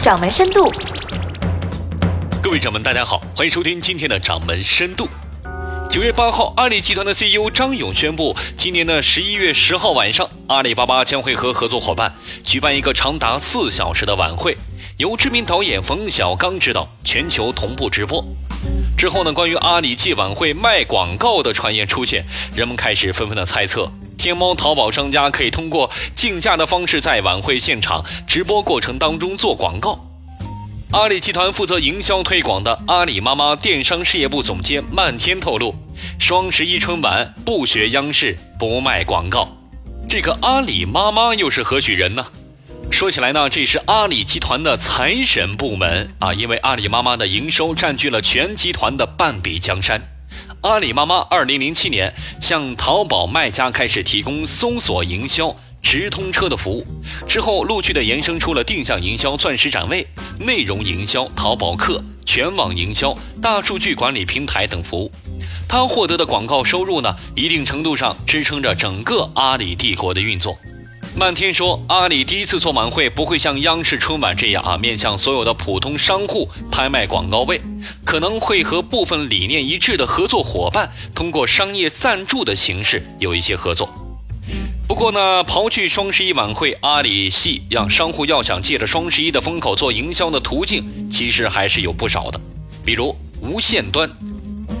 掌门深度。各位掌门，大家好，欢迎收听今天的掌门深度。九月八号，阿里集团的 CEO 张勇宣布，今年的十一月十号晚上，阿里巴巴将会和合作伙伴举办一个长达四小时的晚会，由知名导演冯小刚执导，全球同步直播。之后呢，关于阿里借晚会卖广告的传言出现，人们开始纷纷的猜测，天猫、淘宝商家可以通过竞价的方式在晚会现场直播过程当中做广告。阿里集团负责营销推广的阿里妈妈电商事业部总监漫天透露，双十一春晚不学央视，不卖广告。这个阿里妈妈又是何许人呢？说起来呢，这是阿里集团的财神部门啊，因为阿里妈妈的营收占据了全集团的半壁江山。阿里妈妈二零零七年向淘宝卖家开始提供搜索营销。直通车的服务之后，陆续的延伸出了定向营销、钻石展位、内容营销、淘宝客、全网营销、大数据管理平台等服务。他获得的广告收入呢，一定程度上支撑着整个阿里帝国的运作。漫天说，阿里第一次做晚会不会像央视春晚这样啊，面向所有的普通商户拍卖广告位，可能会和部分理念一致的合作伙伴通过商业赞助的形式有一些合作。不过呢，刨去双十一晚会，阿里系让商户要想借着双十一的风口做营销的途径，其实还是有不少的。比如无线端，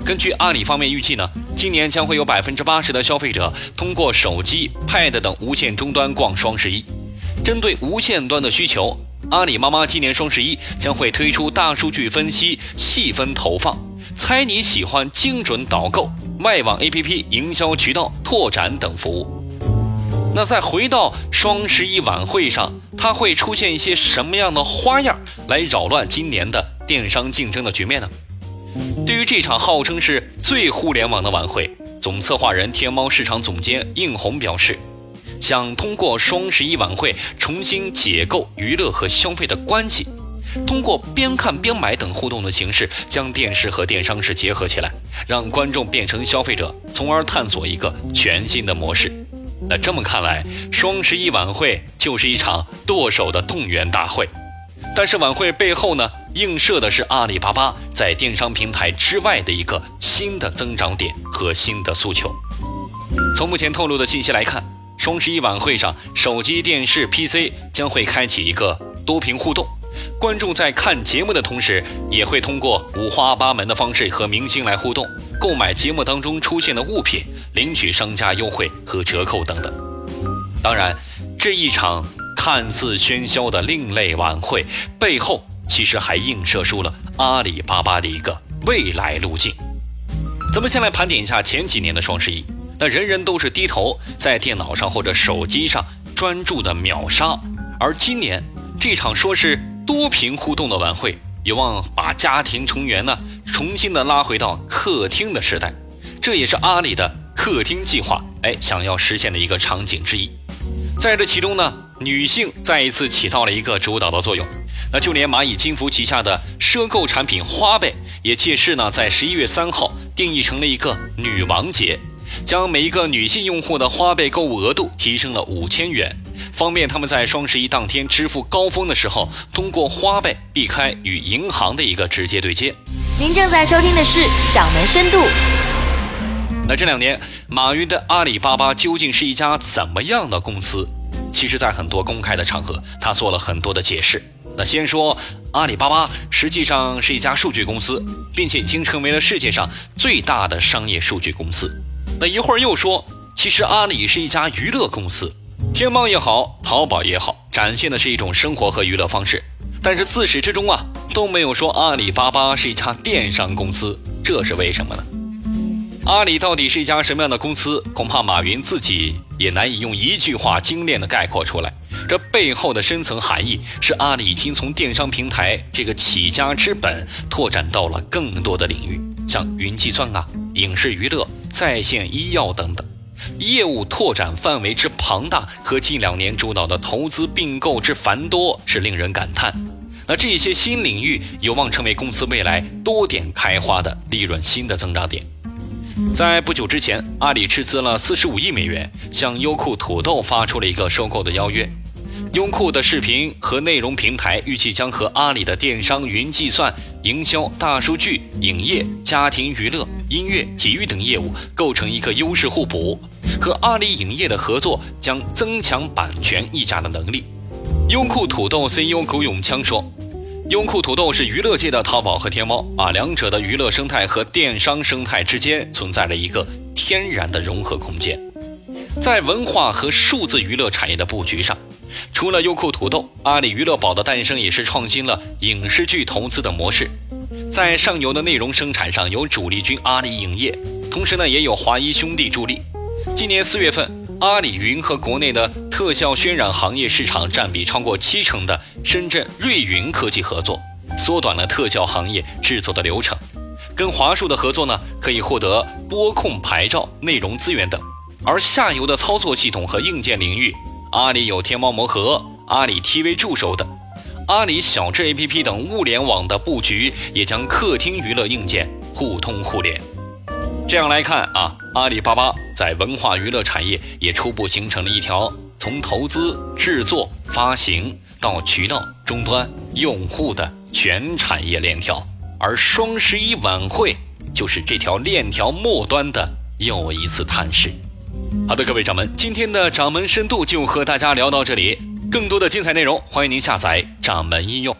根据阿里方面预计呢，今年将会有百分之八十的消费者通过手机、Pad 等无线终端逛双十一。针对无线端的需求，阿里妈妈今年双十一将会推出大数据分析、细分投放、猜你喜欢精准导购、外网 APP 营销渠道拓展等服务。那再回到双十一晚会上，它会出现一些什么样的花样来扰乱今年的电商竞争的局面呢？对于这场号称是最互联网的晚会，总策划人天猫市场总监应红表示，想通过双十一晚会重新解构娱乐和消费的关系，通过边看边买等互动的形式，将电视和电商是结合起来，让观众变成消费者，从而探索一个全新的模式。那这么看来，双十一晚会就是一场剁手的动员大会。但是晚会背后呢，映射的是阿里巴巴在电商平台之外的一个新的增长点和新的诉求。从目前透露的信息来看，双十一晚会上，手机、电视、PC 将会开启一个多屏互动，观众在看节目的同时，也会通过五花八门的方式和明星来互动，购买节目当中出现的物品。领取商家优惠和折扣等等。当然，这一场看似喧嚣的另类晚会背后，其实还映射出了阿里巴巴的一个未来路径。咱们先来盘点一下前几年的双十一，那人人都是低头在电脑上或者手机上专注的秒杀，而今年这场说是多屏互动的晚会，有望把家庭成员呢重新的拉回到客厅的时代。这也是阿里的。客厅计划，哎，想要实现的一个场景之一，在这其中呢，女性再一次起到了一个主导的作用。那就连蚂蚁金服旗下的赊购产品花呗，也借势呢，在十一月三号定义成了一个女王节，将每一个女性用户的花呗购物额度提升了五千元，方便他们在双十一当天支付高峰的时候，通过花呗避开与银行的一个直接对接。您正在收听的是掌门深度。那这两年，马云的阿里巴巴究竟是一家怎么样的公司？其实，在很多公开的场合，他做了很多的解释。那先说，阿里巴巴实际上是一家数据公司，并且已经成为了世界上最大的商业数据公司。那一会儿又说，其实阿里是一家娱乐公司，天猫也好，淘宝也好，展现的是一种生活和娱乐方式。但是自始至终啊，都没有说阿里巴巴是一家电商公司，这是为什么呢？阿里到底是一家什么样的公司？恐怕马云自己也难以用一句话精炼的概括出来。这背后的深层含义是，阿里已经从电商平台这个起家之本，拓展到了更多的领域，像云计算啊、影视娱乐、在线医药等等，业务拓展范围之庞大和近两年主导的投资并购之繁多，是令人感叹。那这些新领域有望成为公司未来多点开花的利润新的增长点。在不久之前，阿里斥资了四十五亿美元，向优酷土豆发出了一个收购的邀约。优酷的视频和内容平台预计将和阿里的电商、云计算、营销、大数据、影业、家庭娱乐、音乐、体育等业务构成一个优势互补。和阿里影业的合作将增强版权溢价的能力。优酷土豆 CEO 苟永锵说：“优酷土豆是娱乐界的淘宝和天猫啊，两者的娱乐生态和电商生态之间存在着一个天然的融合空间。在文化和数字娱乐产业的布局上。”除了优酷土豆，阿里娱乐宝的诞生也是创新了影视剧投资的模式。在上游的内容生产上，有主力军阿里影业，同时呢也有华谊兄弟助力。今年四月份，阿里云和国内的特效渲染行业市场占比超过七成的深圳瑞云科技合作，缩短了特效行业制作的流程。跟华数的合作呢，可以获得播控牌照、内容资源等。而下游的操作系统和硬件领域。阿里有天猫魔盒、阿里 TV 助手等，阿里小智 APP 等物联网的布局也将客厅娱乐硬件互通互联。这样来看啊，阿里巴巴在文化娱乐产业也初步形成了一条从投资、制作、发行到渠道、终端、用户的全产业链条，而双十一晚会就是这条链条末端的又一次探视。好的，各位掌门，今天的掌门深度就和大家聊到这里。更多的精彩内容，欢迎您下载掌门应用。